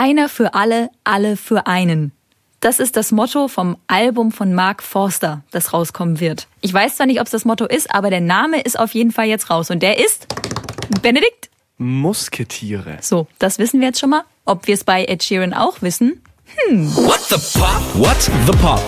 Einer für alle, alle für einen. Das ist das Motto vom Album von Mark Forster, das rauskommen wird. Ich weiß zwar nicht, ob es das Motto ist, aber der Name ist auf jeden Fall jetzt raus. Und der ist Benedikt? Musketiere. So, das wissen wir jetzt schon mal. Ob wir es bei Ed Sheeran auch wissen? Hm. What the Pop? What the Pop?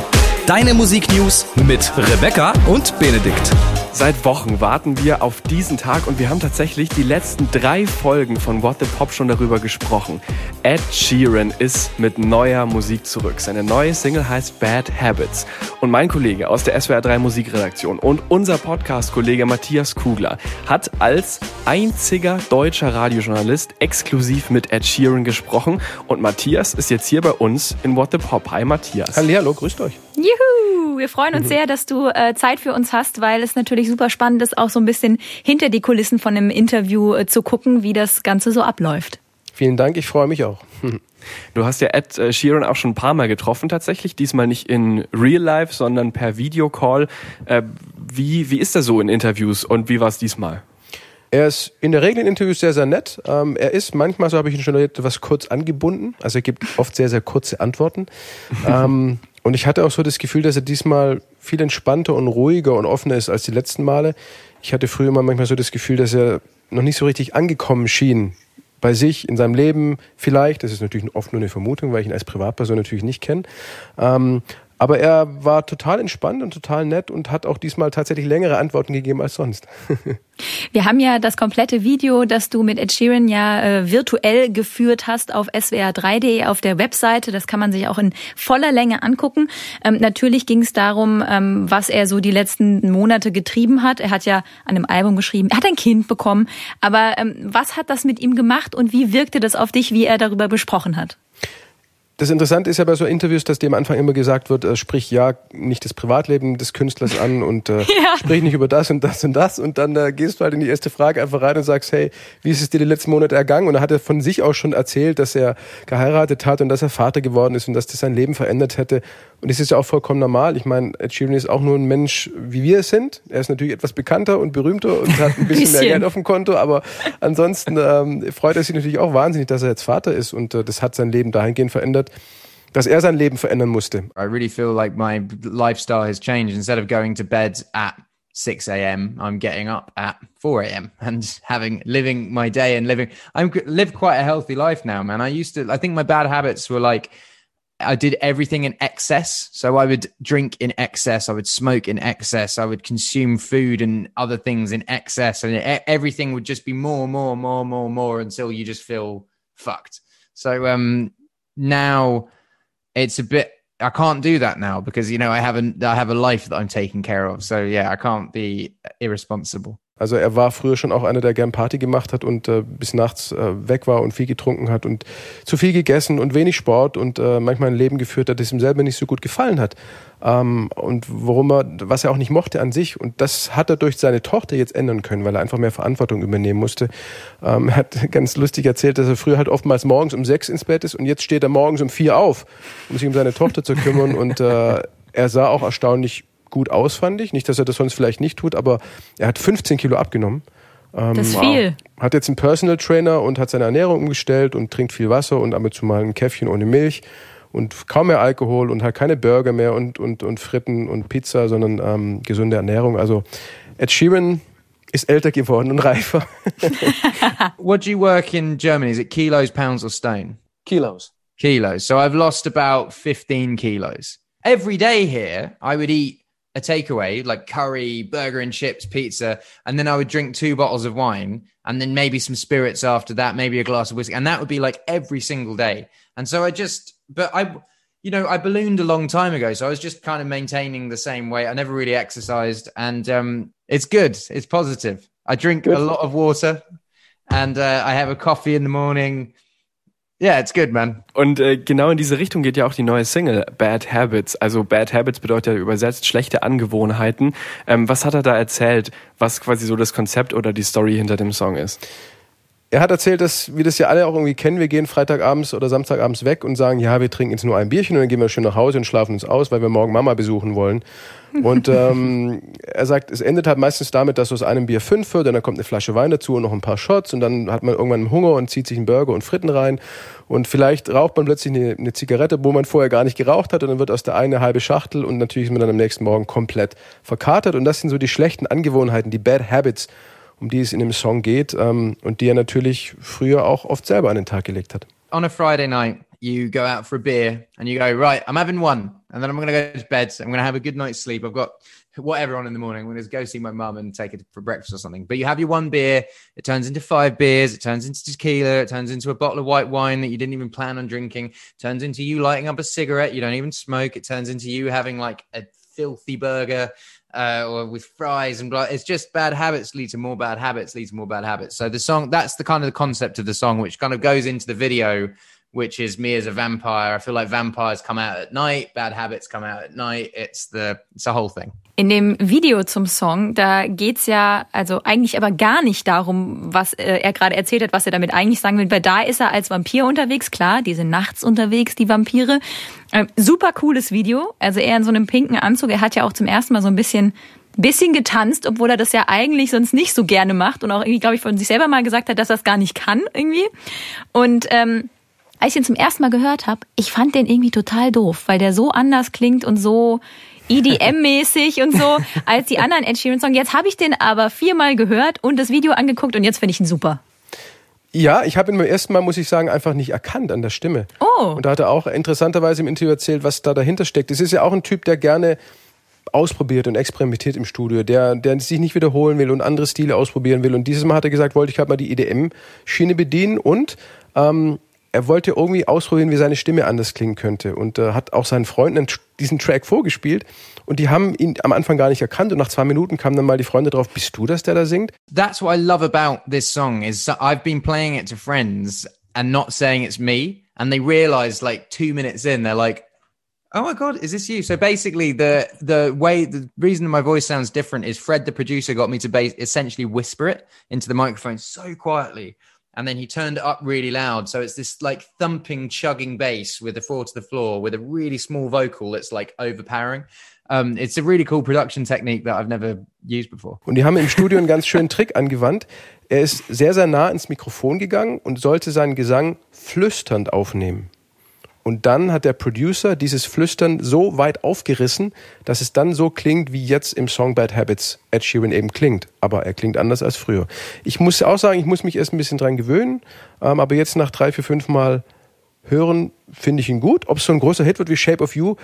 Deine Musiknews mit Rebecca und Benedikt. Seit Wochen warten wir auf diesen Tag und wir haben tatsächlich die letzten drei Folgen von What the Pop schon darüber gesprochen. Ed Sheeran ist mit neuer Musik zurück. Seine neue Single heißt Bad Habits. Und mein Kollege aus der SWR 3 Musikredaktion und unser Podcast-Kollege Matthias Kugler hat als einziger deutscher Radiojournalist exklusiv mit Ed Sheeran gesprochen. Und Matthias ist jetzt hier bei uns in What the Pop. Hi Matthias. Hallihallo, grüßt euch. Juhu! Wir freuen uns mhm. sehr, dass du äh, Zeit für uns hast, weil es natürlich super spannend ist, auch so ein bisschen hinter die Kulissen von einem Interview äh, zu gucken, wie das Ganze so abläuft. Vielen Dank, ich freue mich auch. Du hast ja Ed äh, Sheeran auch schon ein paar Mal getroffen tatsächlich, diesmal nicht in Real Life, sondern per Videocall. Äh, wie, wie ist er so in Interviews und wie war es diesmal? Er ist in der Regel in Interviews sehr, sehr nett. Ähm, er ist manchmal, so habe ich ihn schon etwas kurz angebunden. Also er gibt oft sehr, sehr kurze Antworten. ähm, und ich hatte auch so das Gefühl, dass er diesmal viel entspannter und ruhiger und offener ist als die letzten Male. Ich hatte früher immer manchmal so das Gefühl, dass er noch nicht so richtig angekommen schien bei sich, in seinem Leben vielleicht. Das ist natürlich oft nur eine Vermutung, weil ich ihn als Privatperson natürlich nicht kenne. Ähm, aber er war total entspannt und total nett und hat auch diesmal tatsächlich längere Antworten gegeben als sonst. Wir haben ja das komplette Video, das du mit Ed Sheeran ja äh, virtuell geführt hast auf swr3.de auf der Webseite. Das kann man sich auch in voller Länge angucken. Ähm, natürlich ging es darum, ähm, was er so die letzten Monate getrieben hat. Er hat ja an einem Album geschrieben, er hat ein Kind bekommen. Aber ähm, was hat das mit ihm gemacht und wie wirkte das auf dich, wie er darüber besprochen hat? Das Interessante ist ja bei so Interviews, dass dem am Anfang immer gesagt wird, äh, sprich ja nicht das Privatleben des Künstlers an und äh, ja. sprich nicht über das und das und das und dann äh, gehst du halt in die erste Frage einfach rein und sagst, hey, wie ist es dir die letzten Monate ergangen? Und dann hat er von sich auch schon erzählt, dass er geheiratet hat und dass er Vater geworden ist und dass das sein Leben verändert hätte. Und das ist ja auch vollkommen normal. Ich meine, Ed Sheeran ist auch nur ein Mensch, wie wir es sind. Er ist natürlich etwas bekannter und berühmter und hat ein bisschen, mehr Geld auf dem Konto, aber ansonsten ähm, freut er sich natürlich auch wahnsinnig, dass er jetzt Vater ist und äh, das hat sein Leben dahingehend verändert, dass er sein Leben verändern musste. I really feel like my lifestyle has changed. Instead of going to bed at 6 a.m. I'm getting up at 4 a.m. and having living my day and living. I'm live quite a healthy life now, man. I used to. I think my bad habits were like I did everything in excess. So I would drink in excess. I would smoke in excess. I would consume food and other things in excess, and everything would just be more, more, more, more, more until you just feel fucked. So um, now it's a bit I can't do that now because you know I haven't I have a life that I'm taking care of. So yeah, I can't be irresponsible. Also er war früher schon auch einer, der gern Party gemacht hat und äh, bis nachts äh, weg war und viel getrunken hat und zu viel gegessen und wenig Sport und äh, manchmal ein Leben geführt hat, das ihm selber nicht so gut gefallen hat. Ähm, und worum er, was er auch nicht mochte an sich. Und das hat er durch seine Tochter jetzt ändern können, weil er einfach mehr Verantwortung übernehmen musste. Ähm, er hat ganz lustig erzählt, dass er früher halt oftmals morgens um sechs ins Bett ist und jetzt steht er morgens um vier auf, um sich um seine Tochter zu kümmern und äh, er sah auch erstaunlich gut aus, fand ich. Nicht, dass er das sonst vielleicht nicht tut, aber er hat 15 Kilo abgenommen. Ähm, das ist viel. Hat jetzt einen Personal Trainer und hat seine Ernährung umgestellt und trinkt viel Wasser und ab und zu mal ein Käffchen ohne Milch und kaum mehr Alkohol und hat keine Burger mehr und, und, und Fritten und Pizza, sondern ähm, gesunde Ernährung. Also Ed Sheeran ist älter geworden und reifer. What do you work in Germany? Is it kilos, pounds or stone? Kilos. Kilos. So I've lost about 15 kilos. Every day here, I would eat a takeaway like curry, burger and chips, pizza, and then I would drink two bottles of wine and then maybe some spirits after that, maybe a glass of whiskey. And that would be like every single day. And so I just, but I, you know, I ballooned a long time ago. So I was just kind of maintaining the same weight. I never really exercised and um, it's good. It's positive. I drink a lot of water and uh, I have a coffee in the morning. Yeah, it's good, man. Und äh, genau in diese Richtung geht ja auch die neue Single Bad Habits. Also Bad Habits bedeutet ja übersetzt schlechte Er hat erzählt, dass wir das ja alle auch irgendwie kennen. Wir gehen Freitagabends oder Samstagabends weg und sagen, ja, wir trinken jetzt nur ein Bierchen und dann gehen wir schön nach Hause und schlafen uns aus, weil wir morgen Mama besuchen wollen. Und ähm, er sagt, es endet halt meistens damit, dass aus einem Bier fünf wird, und dann kommt eine Flasche Wein dazu und noch ein paar Shots und dann hat man irgendwann Hunger und zieht sich einen Burger und Fritten rein und vielleicht raucht man plötzlich eine, eine Zigarette, wo man vorher gar nicht geraucht hat und dann wird aus der eine halbe Schachtel und natürlich ist man dann am nächsten Morgen komplett verkatert und das sind so die schlechten Angewohnheiten, die Bad Habits, um die es in dem Song geht ähm, und die er natürlich früher auch oft selber an den Tag gelegt hat. On a Friday night, you go out for a beer and you go, right, I'm having one and then I'm going to go to bed. I'm going to have a good night's sleep. I've got whatever on in the morning. I'm going to go see my mum and take it for breakfast or something. But you have your one beer, it turns into five beers, it turns into tequila, it turns into a bottle of white wine that you didn't even plan on drinking, it turns into you lighting up a cigarette, you don't even smoke, it turns into you having like a filthy burger uh, or with fries and blah. It's just bad habits lead to more bad habits, lead to more bad habits. So the song, that's the kind of the concept of the song, which kind of goes into the video, which is me as a vampire. I feel like vampires come out at night, bad habits come out at night. It's the it's the whole thing. In dem Video zum Song, da geht's ja also eigentlich aber gar nicht darum, was äh, er gerade erzählt hat, was er damit eigentlich sagen will, weil da ist er als Vampir unterwegs, klar, die sind nachts unterwegs, die Vampire. Äh, super cooles Video, also er in so einem pinken Anzug, er hat ja auch zum ersten Mal so ein bisschen bisschen getanzt, obwohl er das ja eigentlich sonst nicht so gerne macht und auch irgendwie, glaube ich, von sich selber mal gesagt hat, dass er es gar nicht kann irgendwie. Und ähm, als ich ihn zum ersten Mal gehört habe, ich fand den irgendwie total doof, weil der so anders klingt und so EDM-mäßig und so als die anderen Ed Sheeran-Songs. Jetzt habe ich den aber viermal gehört und das Video angeguckt und jetzt finde ich ihn super. Ja, ich habe ihn beim ersten Mal, muss ich sagen, einfach nicht erkannt an der Stimme. Oh. Und da hat er auch interessanterweise im Interview erzählt, was da dahinter steckt. Es ist ja auch ein Typ, der gerne ausprobiert und experimentiert im Studio, der, der sich nicht wiederholen will und andere Stile ausprobieren will. Und dieses Mal hat er gesagt, wollte ich halt mal die EDM-Schiene bedienen und ähm, er wollte irgendwie ausprobieren, wie seine Stimme anders klingen könnte. Und äh, hat auch seinen Freunden diesen Track vorgespielt. Und die haben ihn am Anfang gar nicht erkannt. Und nach zwei Minuten kamen dann mal die Freunde drauf, bist du das, der da singt? That's what I love about this song is I've been playing it to friends and not saying it's me. And they realize like two minutes in they're like Oh my god, is this you? So basically, the the way the reason my voice sounds different is Fred, the producer, got me to base, essentially whisper it into the microphone so quietly and then he turned it up really loud. So it's this like thumping, chugging bass with a four to the floor with a really small vocal that's like overpowering. Um, it's a really cool production technique that I've never used before. Und die haben im Studio einen ganz schönen Trick angewandt. Er ist sehr, sehr nah ins Mikrofon gegangen und sollte seinen Gesang flüsternd aufnehmen. Und dann hat der Producer dieses Flüstern so weit aufgerissen, dass es dann so klingt, wie jetzt im Song Bad Habits Ed Sheeran eben klingt. Aber er klingt anders als früher. Ich muss auch sagen, ich muss mich erst ein bisschen dran gewöhnen. Ähm, aber jetzt nach drei, vier, fünf Mal hören, finde ich ihn gut. Ob es so ein großer Hit wird wie Shape of You,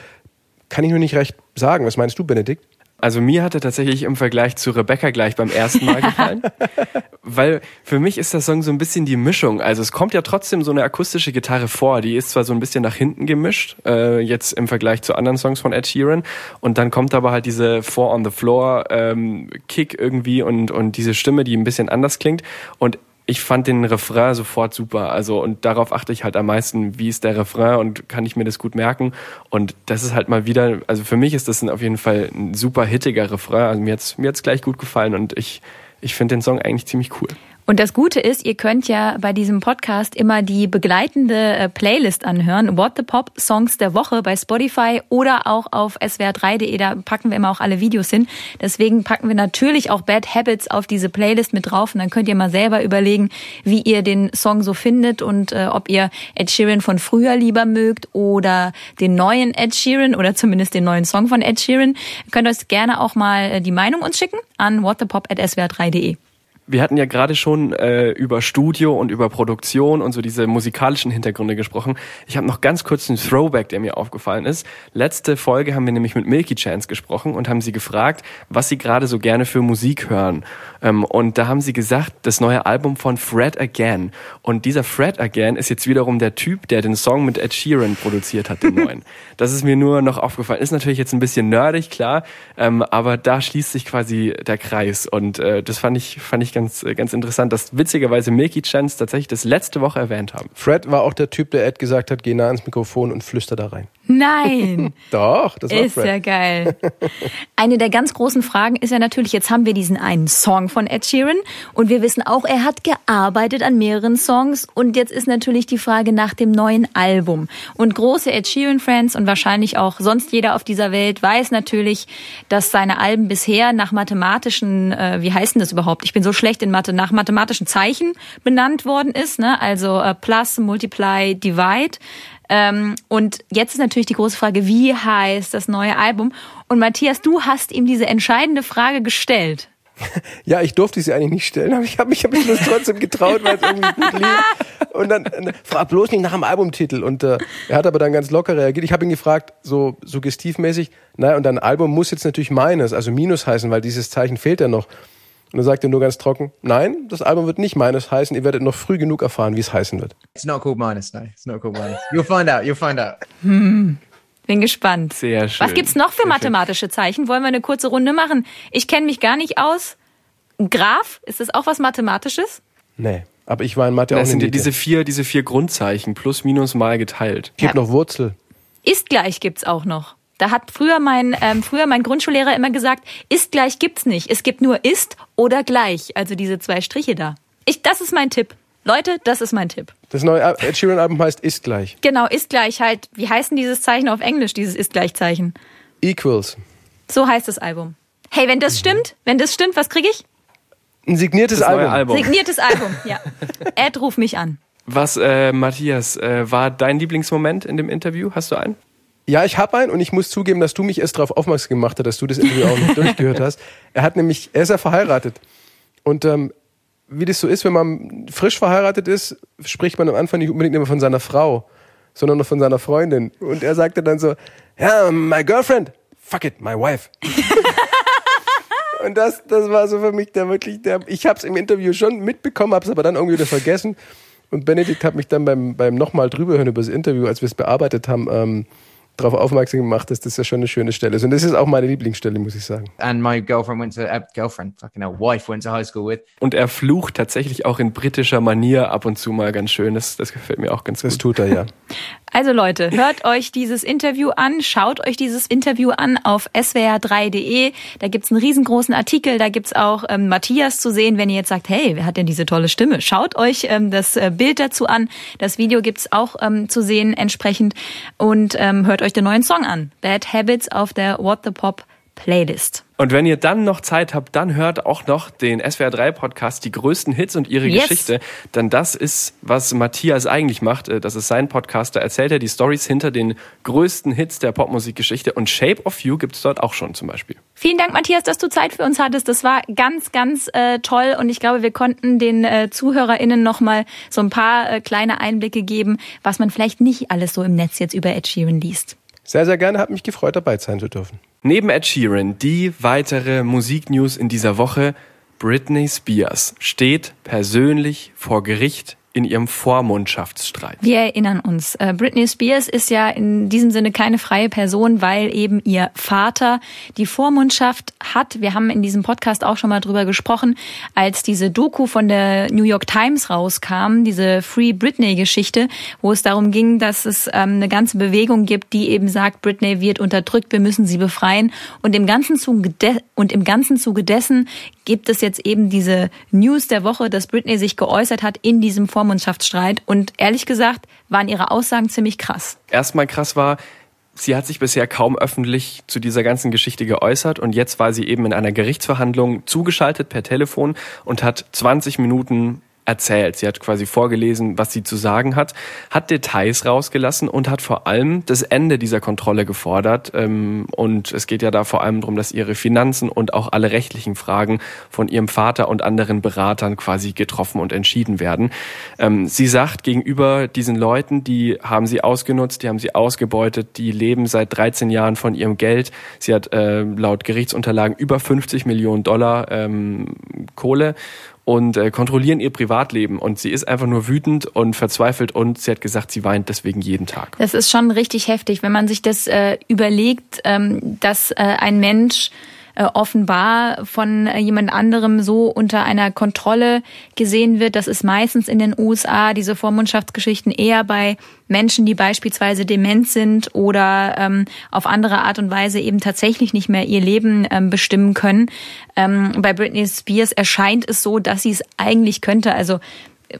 kann ich nur nicht recht sagen. Was meinst du, Benedikt? Also mir hat er tatsächlich im Vergleich zu Rebecca gleich beim ersten Mal gefallen, weil für mich ist der Song so ein bisschen die Mischung. Also es kommt ja trotzdem so eine akustische Gitarre vor, die ist zwar so ein bisschen nach hinten gemischt, äh, jetzt im Vergleich zu anderen Songs von Ed Sheeran, und dann kommt aber halt diese Four on the Floor ähm, Kick irgendwie und und diese Stimme, die ein bisschen anders klingt. Und ich fand den Refrain sofort super. Also, und darauf achte ich halt am meisten, wie ist der Refrain und kann ich mir das gut merken. Und das ist halt mal wieder, also für mich ist das auf jeden Fall ein super hittiger Refrain. Also mir hat's, mir hat's gleich gut gefallen und ich, ich finde den Song eigentlich ziemlich cool. Und das Gute ist, ihr könnt ja bei diesem Podcast immer die begleitende äh, Playlist anhören, What the Pop Songs der Woche bei Spotify oder auch auf swr3.de, da packen wir immer auch alle Videos hin. Deswegen packen wir natürlich auch Bad Habits auf diese Playlist mit drauf und dann könnt ihr mal selber überlegen, wie ihr den Song so findet und äh, ob ihr Ed Sheeran von früher lieber mögt oder den neuen Ed Sheeran oder zumindest den neuen Song von Ed Sheeran. Ihr könnt euch gerne auch mal äh, die Meinung uns schicken an whatthepop@swr3.de. Wir hatten ja gerade schon äh, über Studio und über Produktion und so diese musikalischen Hintergründe gesprochen. Ich habe noch ganz kurz einen Throwback, der mir aufgefallen ist. Letzte Folge haben wir nämlich mit Milky Chance gesprochen und haben sie gefragt, was sie gerade so gerne für Musik hören. Ähm, und da haben sie gesagt, das neue Album von Fred Again. Und dieser Fred Again ist jetzt wiederum der Typ, der den Song mit Ed Sheeran produziert hat, den neuen. Das ist mir nur noch aufgefallen. Ist natürlich jetzt ein bisschen nerdig, klar, ähm, aber da schließt sich quasi der Kreis. Und äh, das fand ich, fand ich ganz, ganz interessant, dass witzigerweise Milky Chance tatsächlich das letzte Woche erwähnt haben. Fred war auch der Typ, der Ed gesagt hat, geh nah ins Mikrofon und flüster da rein. Nein. Doch, das war Ist Fred. ja geil. Eine der ganz großen Fragen ist ja natürlich, jetzt haben wir diesen einen Song von Ed Sheeran und wir wissen auch, er hat gearbeitet an mehreren Songs und jetzt ist natürlich die Frage nach dem neuen Album. Und große Ed Sheeran-Fans und wahrscheinlich auch sonst jeder auf dieser Welt weiß natürlich, dass seine Alben bisher nach mathematischen, äh, wie heißen das überhaupt? Ich bin so schlecht in Mathe, nach mathematischen Zeichen benannt worden ist, ne? Also äh, Plus, Multiply, Divide. Ähm, und jetzt ist natürlich die große Frage, wie heißt das neue Album? Und Matthias, du hast ihm diese entscheidende Frage gestellt. Ja, ich durfte sie eigentlich nicht stellen, aber ich habe mich, hab mich das trotzdem getraut, weil es irgendwie gut lief. Und dann, äh, frag bloß nicht nach dem Albumtitel. Und äh, er hat aber dann ganz locker reagiert. Ich habe ihn gefragt, so suggestivmäßig, naja, und dein Album muss jetzt natürlich meines, also Minus heißen, weil dieses Zeichen fehlt ja noch. Und dann sagt er nur ganz trocken, nein, das Album wird nicht meines heißen, ihr werdet noch früh genug erfahren, wie es heißen wird. It's not called minus, no. It's not called minus. You'll find out. You'll find out. Bin gespannt. Sehr schön. Was gibt's noch für mathematische Zeichen? Wollen wir eine kurze Runde machen? Ich kenne mich gar nicht aus. Graph, ist das auch was Mathematisches? Nee, aber ich war in Mathe auch Das sind ja nicht. diese vier, diese vier Grundzeichen, plus, minus, mal geteilt. Gibt noch Wurzel. Ist gleich gibt's auch noch. Da hat früher mein, ähm, früher mein Grundschullehrer immer gesagt, ist gleich gibt's nicht. Es gibt nur ist oder gleich. Also diese zwei Striche da. Ich, das ist mein Tipp. Leute, das ist mein Tipp. Das neue Ed Sheeran Album heißt Ist gleich. Genau, ist gleich halt. Wie heißt denn dieses Zeichen auf Englisch, dieses ist gleich Zeichen? Equals. So heißt das Album. Hey, wenn das stimmt, wenn das stimmt, was krieg ich? Ein signiertes Album. Album. Signiertes Album, ja. Ed, ruf mich an. Was, äh, Matthias, äh, war dein Lieblingsmoment in dem Interview? Hast du einen? Ja, ich habe einen und ich muss zugeben, dass du mich erst darauf aufmerksam gemacht hast, dass du das Interview auch nicht durchgehört hast. Er hat nämlich, er ist ja verheiratet. Und ähm, wie das so ist, wenn man frisch verheiratet ist, spricht man am Anfang nicht unbedingt immer von seiner Frau, sondern noch von seiner Freundin. Und er sagte dann so, ja, my girlfriend, fuck it, my wife. Und das, das war so für mich der wirklich, der, ich habe es im Interview schon mitbekommen, habe es aber dann irgendwie wieder vergessen. Und Benedikt hat mich dann beim, beim nochmal drüberhören über das Interview, als wir es bearbeitet haben, ähm, darauf aufmerksam gemacht, dass das ja schon eine schöne Stelle ist. Und das ist auch meine Lieblingsstelle, muss ich sagen. And my girlfriend went to uh, girlfriend, fucking hell, wife went to high school with. Und er flucht tatsächlich auch in britischer Manier ab und zu mal ganz schön. Das, das gefällt mir auch ganz Das gut. tut er ja. Also Leute, hört euch dieses Interview an, schaut euch dieses Interview an auf swr3.de. Da gibt's einen riesengroßen Artikel, da gibt's auch ähm, Matthias zu sehen, wenn ihr jetzt sagt, hey, wer hat denn diese tolle Stimme? Schaut euch ähm, das äh, Bild dazu an. Das Video gibt's auch ähm, zu sehen entsprechend. Und ähm, hört euch den neuen Song an. Bad Habits auf der What the Pop Playlist. Und wenn ihr dann noch Zeit habt, dann hört auch noch den SWR3 Podcast, die größten Hits und ihre Yes. Geschichte. Denn das ist, was Matthias eigentlich macht. Äh, Das ist sein Podcast. Da erzählt er die Stories hinter den größten Hits der Popmusikgeschichte. Und Shape of You gibt's dort auch schon zum Beispiel. Vielen Dank, Matthias, dass du Zeit für uns hattest. Das war ganz, ganz äh, toll und ich glaube, wir konnten den äh, ZuhörerInnen nochmal so ein paar äh, kleine Einblicke geben, was man vielleicht nicht alles so im Netz jetzt über Ed Sheeran liest. Sehr, sehr gerne, hat mich gefreut, dabei sein zu dürfen. Neben Ed Sheeran die weitere Musiknews in dieser Woche. Britney Spears steht persönlich vor Gericht in ihrem Vormundschaftsstreit. Wir erinnern uns, äh, Britney Spears ist ja in diesem Sinne keine freie Person, weil eben ihr Vater die Vormundschaft hat. Wir haben in diesem Podcast auch schon mal drüber gesprochen, als diese Doku von der New York Times rauskam, diese Free Britney-Geschichte, wo es darum ging, dass es ähm, eine ganze Bewegung gibt, die eben sagt, Britney wird unterdrückt, wir müssen sie befreien. Und im ganzen Zuge, und im ganzen Zuge dessen gibt es jetzt eben diese News der Woche, dass Britney sich geäußert hat in diesem Vormundschaftsstreit. Und ehrlich gesagt waren ihre Aussagen ziemlich krass. Erstmal krass war, sie hat sich bisher kaum öffentlich zu dieser ganzen Geschichte geäußert und jetzt war sie eben in einer Gerichtsverhandlung zugeschaltet per Telefon und hat 20 Minuten erzählt. Sie hat quasi vorgelesen, was sie zu sagen hat, hat Details rausgelassen und hat vor allem das Ende dieser Kontrolle gefordert. Ähm, Und es geht ja da vor allem darum, dass ihre Finanzen und auch alle rechtlichen Fragen von ihrem Vater und anderen Beratern quasi getroffen und entschieden werden. Ähm, Sie sagt gegenüber diesen Leuten, die haben sie ausgenutzt, die haben sie ausgebeutet, die leben seit 13 Jahren von ihrem Geld. Sie hat äh, laut Gerichtsunterlagen über 50 Millionen Dollar ähm, Kohle und äh, kontrollieren ihr Privatleben. Und sie ist einfach nur wütend und verzweifelt und sie hat gesagt, sie weint deswegen jeden Tag. Das ist schon richtig heftig, wenn man sich das äh, überlegt, ähm, dass äh, ein Mensch äh, offenbar von äh, jemand anderem so unter einer Kontrolle gesehen wird. Das ist meistens in den USA diese Vormundschaftsgeschichten eher bei Menschen, die beispielsweise dement sind oder ähm, auf andere Art und Weise eben tatsächlich nicht mehr ihr Leben ähm, bestimmen können. Ähm, bei Britney Spears erscheint es so, dass sie es eigentlich könnte. Also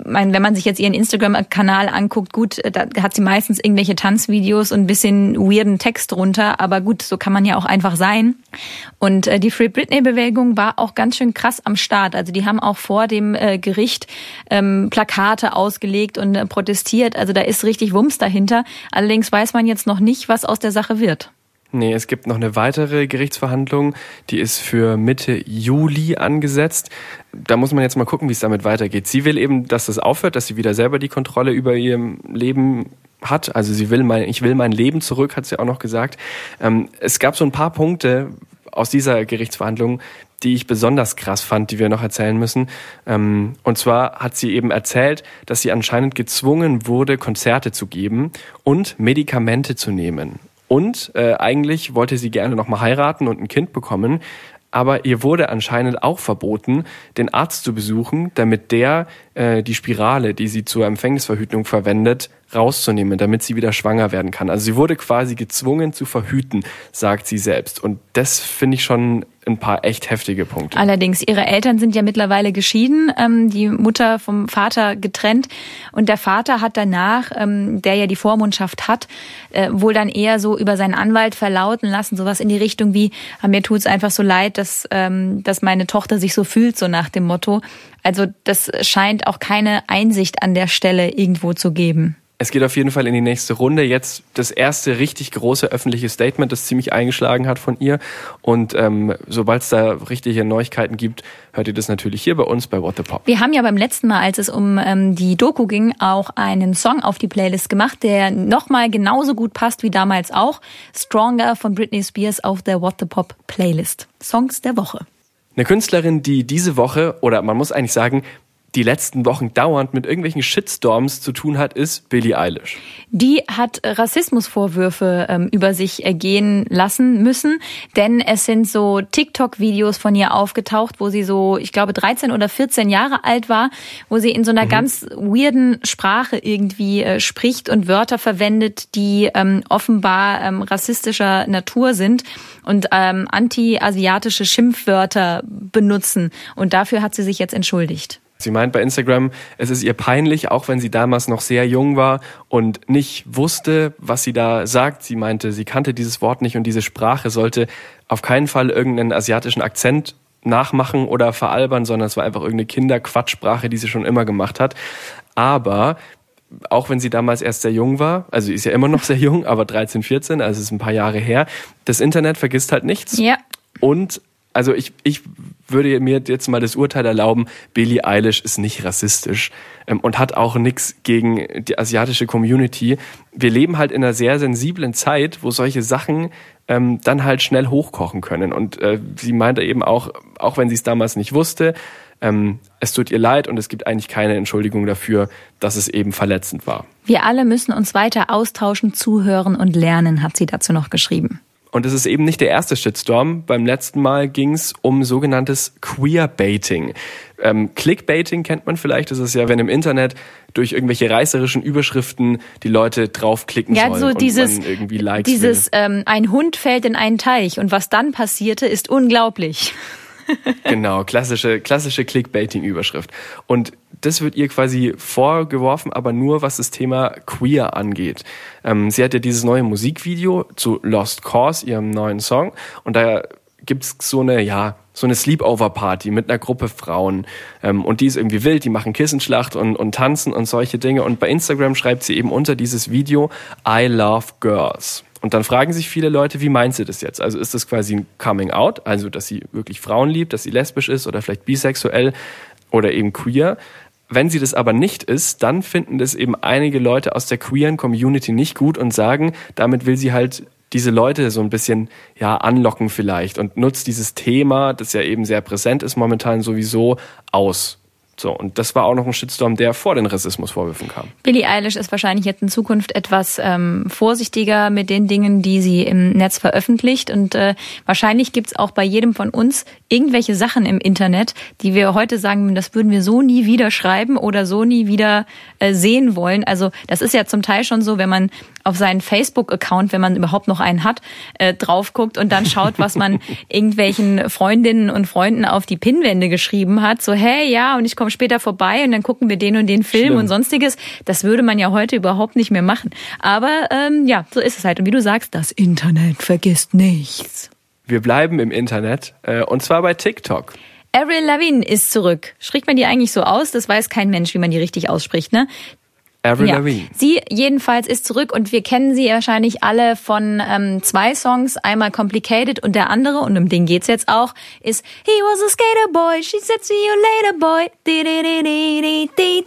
mein, wenn man sich jetzt ihren Instagram-Kanal anguckt, gut, da hat sie meistens irgendwelche Tanzvideos und ein bisschen weirden Text drunter, aber gut, so kann man ja auch einfach sein. Und äh, die Free Britney-Bewegung war auch ganz schön krass am Start. Also die haben auch vor dem äh, Gericht ähm, Plakate ausgelegt und äh, protestiert. Also da ist richtig Wumms dahinter. Allerdings weiß man jetzt noch nicht, was aus der Sache wird. Nee, es gibt noch eine weitere Gerichtsverhandlung, die ist für Mitte Juli angesetzt. Da muss man jetzt mal gucken, wie es damit weitergeht. Sie will eben, dass das aufhört, dass sie wieder selber die Kontrolle über ihr Leben hat. Also sie will mein, ich will mein Leben zurück, hat sie auch noch gesagt. Ähm, es gab so ein paar Punkte aus dieser Gerichtsverhandlung, die ich besonders krass fand, die wir noch erzählen müssen. Ähm, und zwar hat sie eben erzählt, dass sie anscheinend gezwungen wurde, Konzerte zu geben und Medikamente zu nehmen. Und äh, eigentlich wollte sie gerne nochmal heiraten und ein Kind bekommen, aber ihr wurde anscheinend auch verboten, den Arzt zu besuchen, damit der äh, die Spirale, die sie zur Empfängnisverhütung verwendet, rauszunehmen, damit sie wieder schwanger werden kann. Also sie wurde quasi gezwungen zu verhüten, sagt sie selbst. Und das finde ich schon ein paar echt heftige Punkte. Allerdings, ihre Eltern sind ja mittlerweile geschieden, ähm, die Mutter vom Vater getrennt. Und der Vater hat danach, ähm, der ja die Vormundschaft hat, äh, wohl dann eher so über seinen Anwalt verlauten lassen, sowas in die Richtung wie, ah, mir tut's einfach so leid, dass, ähm, dass meine Tochter sich so fühlt, so nach dem Motto. Also das scheint auch keine Einsicht an der Stelle irgendwo zu geben. Es geht auf jeden Fall in die nächste Runde. Jetzt das erste richtig große öffentliche Statement, das ziemlich eingeschlagen hat von ihr. Und ähm, sobald es da richtige Neuigkeiten gibt, hört ihr das natürlich hier bei uns bei What the Pop. Wir haben ja beim letzten Mal, als es um ähm, die Doku ging, auch einen Song auf die Playlist gemacht, der nochmal genauso gut passt wie damals auch. Stronger von Britney Spears auf der What the Pop Playlist. Songs der Woche. Eine Künstlerin, die diese Woche, oder man muss eigentlich sagen, die letzten Wochen dauernd mit irgendwelchen Shitstorms zu tun hat, ist Billie Eilish. Die hat Rassismusvorwürfe ähm, über sich ergehen lassen müssen, denn es sind so TikTok-Videos von ihr aufgetaucht, wo sie so, ich glaube, 13 oder 14 Jahre alt war, wo sie in so einer mhm. ganz weirden Sprache irgendwie äh, spricht und Wörter verwendet, die ähm, offenbar ähm, rassistischer Natur sind und ähm, anti-asiatische Schimpfwörter benutzen. Und dafür hat sie sich jetzt entschuldigt. Sie meint bei Instagram, es ist ihr peinlich, auch wenn sie damals noch sehr jung war und nicht wusste, was sie da sagt. Sie meinte, sie kannte dieses Wort nicht und diese Sprache sollte auf keinen Fall irgendeinen asiatischen Akzent nachmachen oder veralbern, sondern es war einfach irgendeine Kinderquatschsprache, die sie schon immer gemacht hat. Aber auch wenn sie damals erst sehr jung war, also sie ist ja immer noch sehr jung, aber 13, 14, also es ist ein paar Jahre her, das Internet vergisst halt nichts. Ja. Und also ich, ich würde mir jetzt mal das Urteil erlauben, Billie Eilish ist nicht rassistisch ähm, und hat auch nichts gegen die asiatische Community. Wir leben halt in einer sehr sensiblen Zeit, wo solche Sachen ähm, dann halt schnell hochkochen können. Und äh, sie meinte eben auch, auch wenn sie es damals nicht wusste, ähm, es tut ihr leid und es gibt eigentlich keine Entschuldigung dafür, dass es eben verletzend war. Wir alle müssen uns weiter austauschen, zuhören und lernen, hat sie dazu noch geschrieben. Und es ist eben nicht der erste Shitstorm. Beim letzten Mal ging es um sogenanntes Queerbaiting. Ähm, Clickbaiting kennt man vielleicht. Das ist ja, wenn im Internet durch irgendwelche reißerischen Überschriften die Leute draufklicken ja, sollen so und dieses, man irgendwie Likes dieses ähm, ein Hund fällt in einen Teich und was dann passierte, ist unglaublich. Genau, klassische, klassische Clickbaiting-Überschrift. Und das wird ihr quasi vorgeworfen, aber nur was das Thema Queer angeht. Ähm, sie hat ja dieses neue Musikvideo zu Lost Cause, ihrem neuen Song, und da gibt's so eine, ja, so eine Sleepover-Party mit einer Gruppe Frauen. Ähm, und die ist irgendwie wild, die machen Kissenschlacht und, und tanzen und solche Dinge. Und bei Instagram schreibt sie eben unter dieses Video, I love girls. Und dann fragen sich viele Leute, wie meint sie das jetzt? Also ist das quasi ein Coming Out, also dass sie wirklich Frauen liebt, dass sie lesbisch ist oder vielleicht bisexuell oder eben queer. Wenn sie das aber nicht ist, dann finden das eben einige Leute aus der queeren Community nicht gut und sagen, damit will sie halt diese Leute so ein bisschen ja anlocken vielleicht und nutzt dieses Thema, das ja eben sehr präsent ist momentan sowieso aus. So, und das war auch noch ein Shitstorm, der vor den Rassismusvorwürfen kam. Billie Eilish ist wahrscheinlich jetzt in Zukunft etwas ähm, vorsichtiger mit den Dingen, die sie im Netz veröffentlicht. Und äh, wahrscheinlich gibt's auch bei jedem von uns irgendwelche Sachen im Internet, die wir heute sagen, das würden wir so nie wieder schreiben oder so nie wieder äh, sehen wollen. Also das ist ja zum Teil schon so, wenn man auf seinen Facebook-Account, wenn man überhaupt noch einen hat, äh, drauf guckt und dann schaut, was man irgendwelchen Freundinnen und Freunden auf die Pinnwände geschrieben hat. So, hey, ja, und ich komme später vorbei und dann gucken wir den und den Film Schlimm. und sonstiges. Das würde man ja heute überhaupt nicht mehr machen. Aber ähm, ja, so ist es halt. Und wie du sagst, das Internet vergisst nichts. Wir bleiben im Internet äh, und zwar bei TikTok. Avril Lavigne ist zurück. Spricht man die eigentlich so aus? Das weiß kein Mensch, wie man die richtig ausspricht, ne? Avril ja. Lavigne. Sie jedenfalls ist zurück und wir kennen sie wahrscheinlich alle von ähm, zwei Songs. Einmal Complicated und der andere, und um den geht's jetzt auch, ist He was a skater boy, she said see you later boy. Di,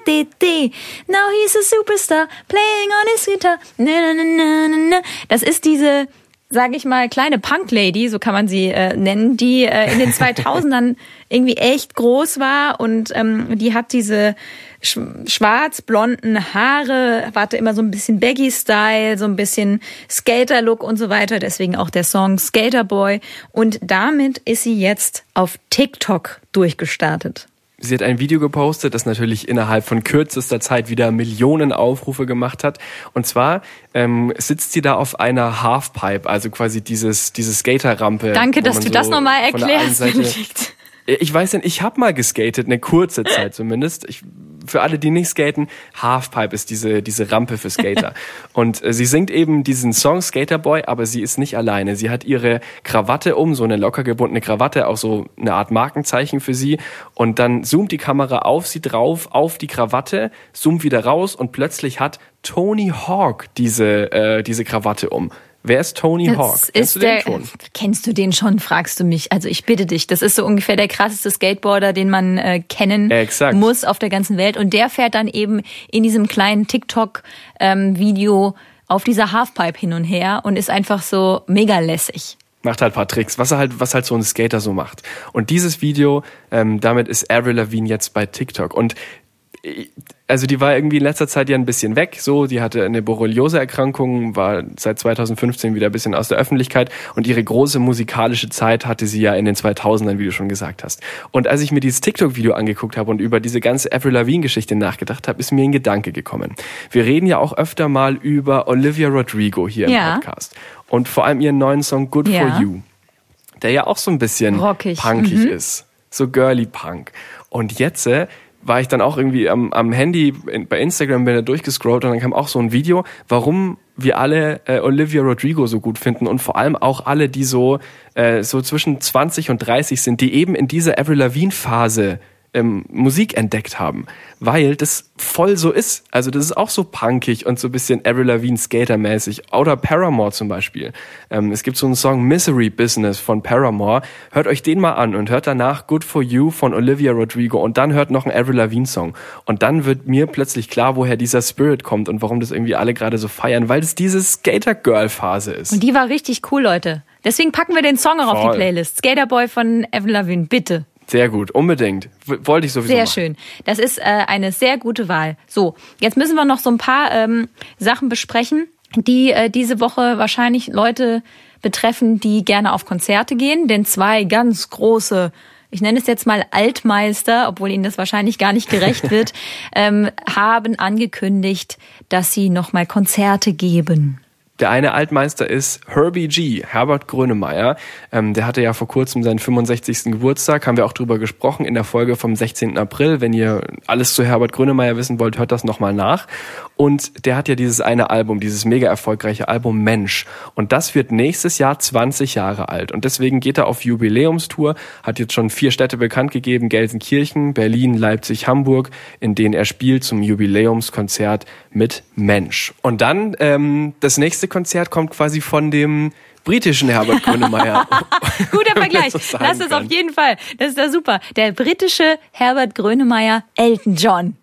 di, di. Now he's a superstar, playing on his guitar. Na, na, na, na, na. Das ist diese sage ich mal, kleine Punk-Lady, so kann man sie äh, nennen, die äh, in den 2000ern irgendwie echt groß war und ähm, die hat diese sch schwarz-blonden Haare, warte immer so ein bisschen Baggy-Style, so ein bisschen Skater-Look und so weiter, deswegen auch der Song Skater Boy und damit ist sie jetzt auf TikTok durchgestartet. Sie hat ein Video gepostet, das natürlich innerhalb von kürzester Zeit wieder Millionen Aufrufe gemacht hat. Und zwar ähm, sitzt sie da auf einer Halfpipe, also quasi dieses, diese Skaterrampe. Danke, dass du so das nochmal erklärst. Ich weiß nicht, ich habe mal geskatet, eine kurze Zeit zumindest. Ich für alle, die nicht skaten, Halfpipe ist diese, diese Rampe für Skater. und äh, sie singt eben diesen Song Skater Boy, aber sie ist nicht alleine. Sie hat ihre Krawatte um, so eine locker gebundene Krawatte, auch so eine Art Markenzeichen für sie. Und dann zoomt die Kamera auf sie drauf, auf die Krawatte, zoomt wieder raus und plötzlich hat Tony Hawk diese, äh, diese Krawatte um. Wer ist Tony das Hawk? Kennst du den der, schon? Kennst du den schon, fragst du mich. Also ich bitte dich, das ist so ungefähr der krasseste Skateboarder, den man äh, kennen Exakt. muss auf der ganzen Welt. Und der fährt dann eben in diesem kleinen TikTok-Video ähm, auf dieser Halfpipe hin und her und ist einfach so mega lässig macht halt paar Tricks, was er halt, was halt so ein Skater so macht. Und dieses Video, ähm, damit ist Avril Lavigne jetzt bei TikTok. Und also die war irgendwie in letzter Zeit ja ein bisschen weg, so, die hatte eine Borreliose-Erkrankung, war seit 2015 wieder ein bisschen aus der Öffentlichkeit und ihre große musikalische Zeit hatte sie ja in den 2000ern, wie du schon gesagt hast. Und als ich mir dieses TikTok-Video angeguckt habe und über diese ganze Avril Lavigne-Geschichte nachgedacht habe, ist mir ein Gedanke gekommen. Wir reden ja auch öfter mal über Olivia Rodrigo hier ja. im Podcast und vor allem ihren neuen Song Good ja. for You, der ja auch so ein bisschen Rockig. punkig mhm. ist, so girly Punk. Und jetzt äh, war ich dann auch irgendwie am, am Handy bei Instagram bin da durchgescrollt und dann kam auch so ein Video, warum wir alle äh, Olivia Rodrigo so gut finden und vor allem auch alle, die so äh, so zwischen 20 und 30 sind, die eben in dieser Avril Lavigne Phase ähm, Musik entdeckt haben, weil das voll so ist. Also das ist auch so punkig und so ein bisschen Avril Lavigne Skater-mäßig. Oder Paramore zum Beispiel. Ähm, es gibt so einen Song Misery Business von Paramore. Hört euch den mal an und hört danach Good For You von Olivia Rodrigo und dann hört noch einen Avril Lavigne Song. Und dann wird mir plötzlich klar, woher dieser Spirit kommt und warum das irgendwie alle gerade so feiern, weil es diese Skater-Girl-Phase ist. Und die war richtig cool, Leute. Deswegen packen wir den Song auch auf die Playlist. Skaterboy von Avril Lavigne, bitte. Sehr gut, unbedingt. Wollte ich sowieso. Sehr machen. schön. Das ist äh, eine sehr gute Wahl. So, jetzt müssen wir noch so ein paar ähm, Sachen besprechen, die äh, diese Woche wahrscheinlich Leute betreffen, die gerne auf Konzerte gehen. Denn zwei ganz große ich nenne es jetzt mal Altmeister, obwohl ihnen das wahrscheinlich gar nicht gerecht wird, ähm, haben angekündigt, dass sie nochmal Konzerte geben. Der eine Altmeister ist Herbie G, Herbert Grönemeyer. Ähm, der hatte ja vor kurzem seinen 65. Geburtstag, haben wir auch drüber gesprochen in der Folge vom 16. April. Wenn ihr alles zu Herbert Grönemeyer wissen wollt, hört das nochmal nach. Und der hat ja dieses eine Album, dieses mega erfolgreiche Album Mensch. Und das wird nächstes Jahr 20 Jahre alt. Und deswegen geht er auf Jubiläumstour, hat jetzt schon vier Städte bekannt gegeben, Gelsenkirchen, Berlin, Leipzig, Hamburg, in denen er spielt zum Jubiläumskonzert mit Mensch. Und dann ähm, das nächste Konzert kommt quasi von dem britischen Herbert Grönemeyer. Guter Vergleich. Das, das ist auf jeden Fall. Das ist da super. Der britische Herbert Grönemeyer, Elton John.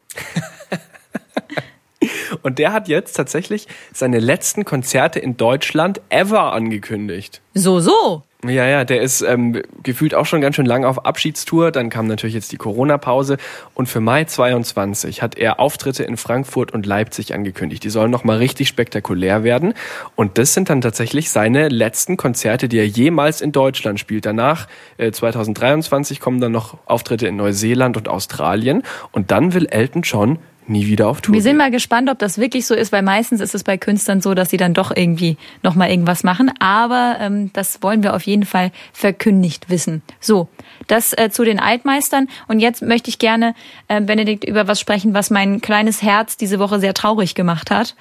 Und der hat jetzt tatsächlich seine letzten Konzerte in Deutschland ever angekündigt. So, so. Ja, ja, der ist ähm, gefühlt auch schon ganz schön lang auf Abschiedstour. Dann kam natürlich jetzt die Corona-Pause. Und für Mai 22 hat er Auftritte in Frankfurt und Leipzig angekündigt. Die sollen nochmal richtig spektakulär werden. Und das sind dann tatsächlich seine letzten Konzerte, die er jemals in Deutschland spielt. Danach, äh, 2023, kommen dann noch Auftritte in Neuseeland und Australien. Und dann will Elton John nie wieder auf Tour. Wir sind mal gespannt, ob das wirklich so ist, weil meistens ist es bei Künstlern so, dass sie dann doch irgendwie noch mal irgendwas machen. Aber ähm, das wollen wir auf jeden Fall verkündigt wissen. So, das äh, zu den Altmeistern. Und jetzt möchte ich gerne, äh, Benedikt, über was sprechen, was mein kleines Herz diese Woche sehr traurig gemacht hat.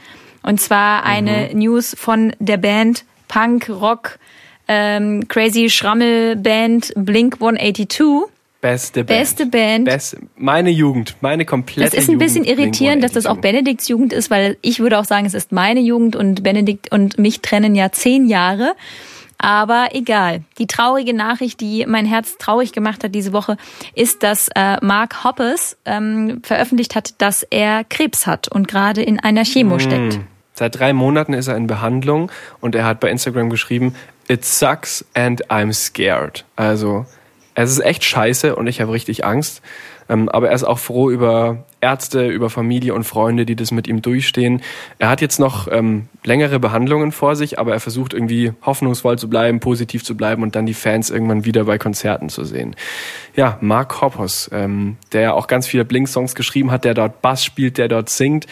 Und zwar eine mhm. News von der Band Punk Rock ähm, Crazy Schrammel Band Blink 182 Beste Band. Beste Band. Best, meine Jugend, meine komplette Jugend. Das ist ein bisschen irritierend, dass das auch Benedikts Jugend ist, weil ich würde auch sagen, es ist meine Jugend und Benedikt und mich trennen ja zehn Jahre. Aber egal. Die traurige Nachricht, die mein Herz traurig gemacht hat diese Woche, ist, dass äh, Mark Hoppes ähm, veröffentlicht hat, dass er Krebs hat und gerade in einer Chemo mm. steckt. Seit drei Monaten ist er in Behandlung und er hat bei Instagram geschrieben, It sucks and I'm scared. Also es ist echt scheiße und ich habe richtig Angst. Ähm, aber er ist auch froh über Ärzte, über Familie und Freunde, die das mit ihm durchstehen. Er hat jetzt noch ähm, längere Behandlungen vor sich, aber er versucht irgendwie hoffnungsvoll zu bleiben, positiv zu bleiben und dann die Fans irgendwann wieder bei Konzerten zu sehen. Ja, Mark Hoppers, ähm, der auch ganz viele Blink-Songs geschrieben hat, der dort Bass spielt, der dort singt.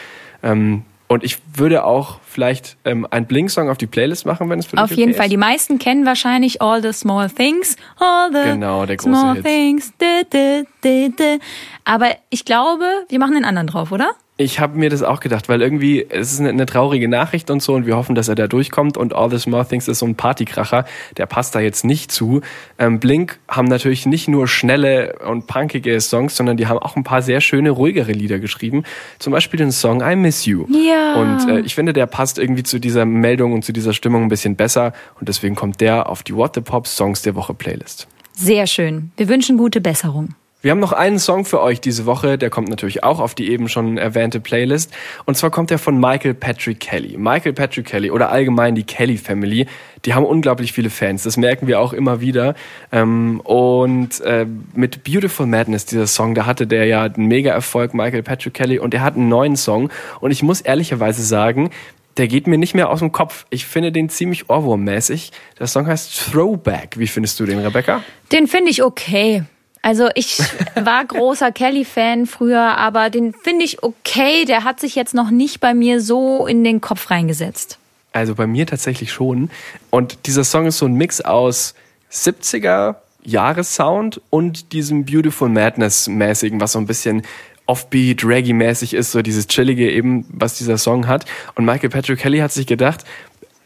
Ähm, und ich würde auch vielleicht ähm, einen Blink-Song auf die Playlist machen, wenn es für dich Auf jeden okay Fall. Ist. Die meisten kennen wahrscheinlich All the Small Things. All the genau, der große Small Hit. Things. Di, di, di, Aber ich glaube, wir machen den anderen drauf, oder? Ich habe mir das auch gedacht, weil irgendwie es ist eine, eine, traurige Nachricht und so und wir hoffen, dass er da durchkommt und All the Small Things ist so ein Partykracher, der passt da jetzt nicht zu. Ähm, Blink haben natürlich nicht nur schnelle und punkige Songs, sondern die haben auch ein paar sehr schöne, ruhigere Lieder geschrieben. Zum Beispiel den Song I Miss You. Ja. Und äh, ich finde, der passt irgendwie zu dieser Meldung und zu dieser Stimmung ein bisschen besser und deswegen kommt der auf die What the Pop Songs der Woche Playlist. Sehr schön. Wir wünschen gute Besserung. Wir haben noch einen Song für euch diese Woche, der kommt natürlich auch auf die eben schon erwähnte Playlist. Und zwar kommt er von Michael Patrick Kelly. Michael Patrick Kelly oder allgemein die Kelly Family, die haben unglaublich viele Fans. Das merken wir auch immer wieder. Ähm, und äh, mit Beautiful Madness, dieser Song, da hatte der ja einen Mega-Erfolg, Michael Patrick Kelly, und er hat einen neuen Song. Und ich muss ehrlicherweise sagen, der geht mir nicht mehr aus dem Kopf. Ich finde den ziemlich Ohrwurm-mäßig. Der Song heißt Throwback. Wie findest du den, Rebecca? Den finde ich okay. Also ich war großer Kelly-Fan früher, aber den finde ich okay. Der hat sich jetzt noch nicht bei mir so in den Kopf reingesetzt. Also bei mir tatsächlich schon. Und dieser Song ist so ein Mix aus 70er Jahressound und diesem Beautiful Madness mäßigen, was so ein bisschen Offbeat, Reggae-mäßig ist, so dieses Chillige eben, was dieser Song hat. Und Michael Patrick Kelly hat sich gedacht,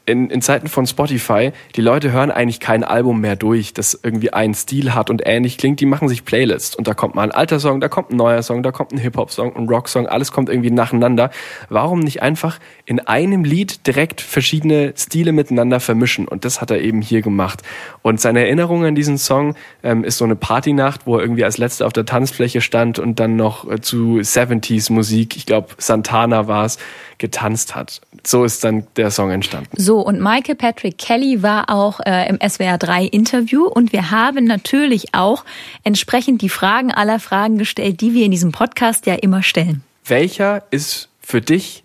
in, in Zeiten von Spotify, die Leute hören eigentlich kein Album mehr durch, das irgendwie einen Stil hat und ähnlich klingt. Die machen sich Playlists und da kommt mal ein alter Song, da kommt ein neuer Song, da kommt ein Hip-Hop-Song, ein Rock-Song, alles kommt irgendwie nacheinander. Warum nicht einfach in einem Lied direkt verschiedene Stile miteinander vermischen? Und das hat er eben hier gemacht. Und seine Erinnerung an diesen Song ähm, ist so eine Partynacht, wo er irgendwie als letzter auf der Tanzfläche stand und dann noch äh, zu 70s Musik, ich glaube Santana war es, getanzt hat. So ist dann der Song entstanden. So, und Michael Patrick Kelly war auch äh, im SWR 3 Interview und wir haben natürlich auch entsprechend die Fragen aller Fragen gestellt, die wir in diesem Podcast ja immer stellen. Welcher ist für dich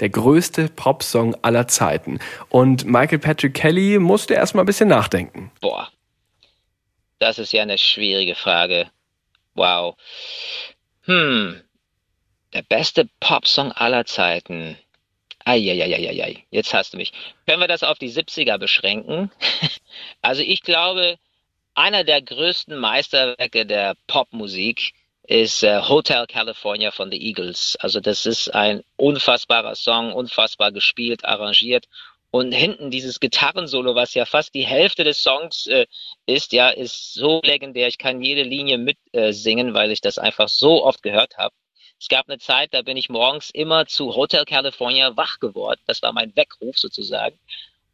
der größte Popsong aller Zeiten? Und Michael Patrick Kelly musste erstmal ein bisschen nachdenken. Boah, das ist ja eine schwierige Frage. Wow. Hm, der beste Popsong aller Zeiten. Eieieiei, jetzt hast du mich. Können wir das auf die 70er beschränken? also ich glaube, einer der größten Meisterwerke der Popmusik ist äh, Hotel California von The Eagles. Also das ist ein unfassbarer Song, unfassbar gespielt, arrangiert. Und hinten dieses Gitarrensolo, was ja fast die Hälfte des Songs äh, ist, ja, ist so legendär. Ich kann jede Linie mitsingen, äh, weil ich das einfach so oft gehört habe. Es gab eine Zeit, da bin ich morgens immer zu Hotel California wach geworden. Das war mein Weckruf sozusagen.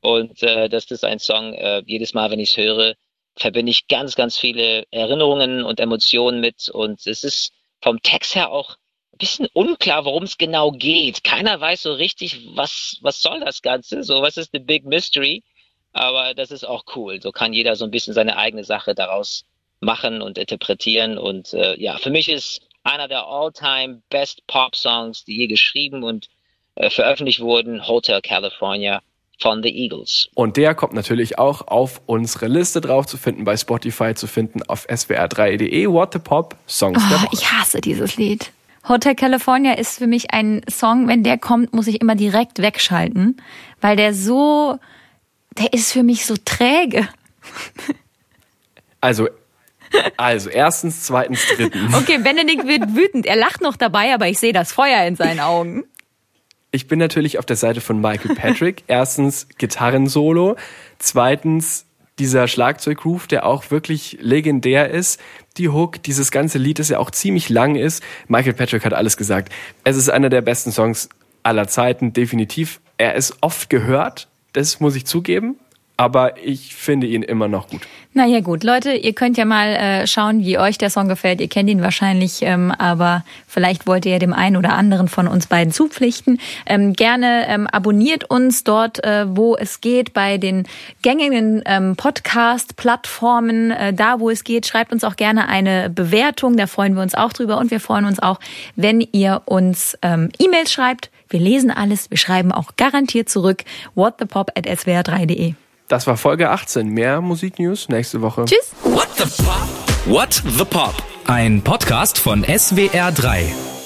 Und äh, das ist ein Song, äh, jedes Mal, wenn ich es höre, verbinde ich ganz, ganz viele Erinnerungen und Emotionen mit. Und es ist vom Text her auch ein bisschen unklar, worum es genau geht. Keiner weiß so richtig, was, was soll das Ganze? So, was ist the big mystery? aber das ist auch cool. So kann jeder so ein bisschen seine eigene Sache daraus machen und interpretieren. Und äh, ja, für mich ist einer der all-time best Pop-Songs, die je geschrieben und äh, veröffentlicht wurden, Hotel California von The Eagles. Und der kommt natürlich auch auf unsere Liste drauf zu finden, bei Spotify zu finden, auf swr3.de. What the Pop Songs oh, Ich hasse dieses Lied. Hotel California ist für mich ein Song, wenn der kommt, muss ich immer direkt wegschalten, weil der so, der ist für mich so träge. Also also, erstens, zweitens, drittens. Okay, Benedikt wird wütend. Er lacht noch dabei, aber ich sehe das Feuer in seinen Augen. Ich bin natürlich auf der Seite von Michael Patrick. Erstens Gitarrensolo. Zweitens dieser Schlagzeuggroove, der auch wirklich legendär ist. Die Hook, dieses ganze Lied, das ja auch ziemlich lang ist. Michael Patrick hat alles gesagt. Es ist einer der besten Songs aller Zeiten, definitiv. Er ist oft gehört, das muss ich zugeben aber ich finde ihn immer noch gut. Naja gut, Leute, ihr könnt ja mal äh, schauen, wie euch der Song gefällt. Ihr kennt ihn wahrscheinlich, ähm, aber vielleicht wollt ihr dem einen oder anderen von uns beiden zupflichten. Ähm, gerne ähm, abonniert uns dort, äh, wo es geht, bei den gängigen ähm, Podcast-Plattformen, äh, da wo es geht. Schreibt uns auch gerne eine Bewertung, da freuen wir uns auch drüber. Und wir freuen uns auch, wenn ihr uns ähm, E-Mails schreibt. Wir lesen alles, wir schreiben auch garantiert zurück. whatthepop at swr3.de. Das war Folge 18. Mehr Musiknews nächste Woche. Tschüss. What the Pop? What the Pop? Ein Podcast von SWR3.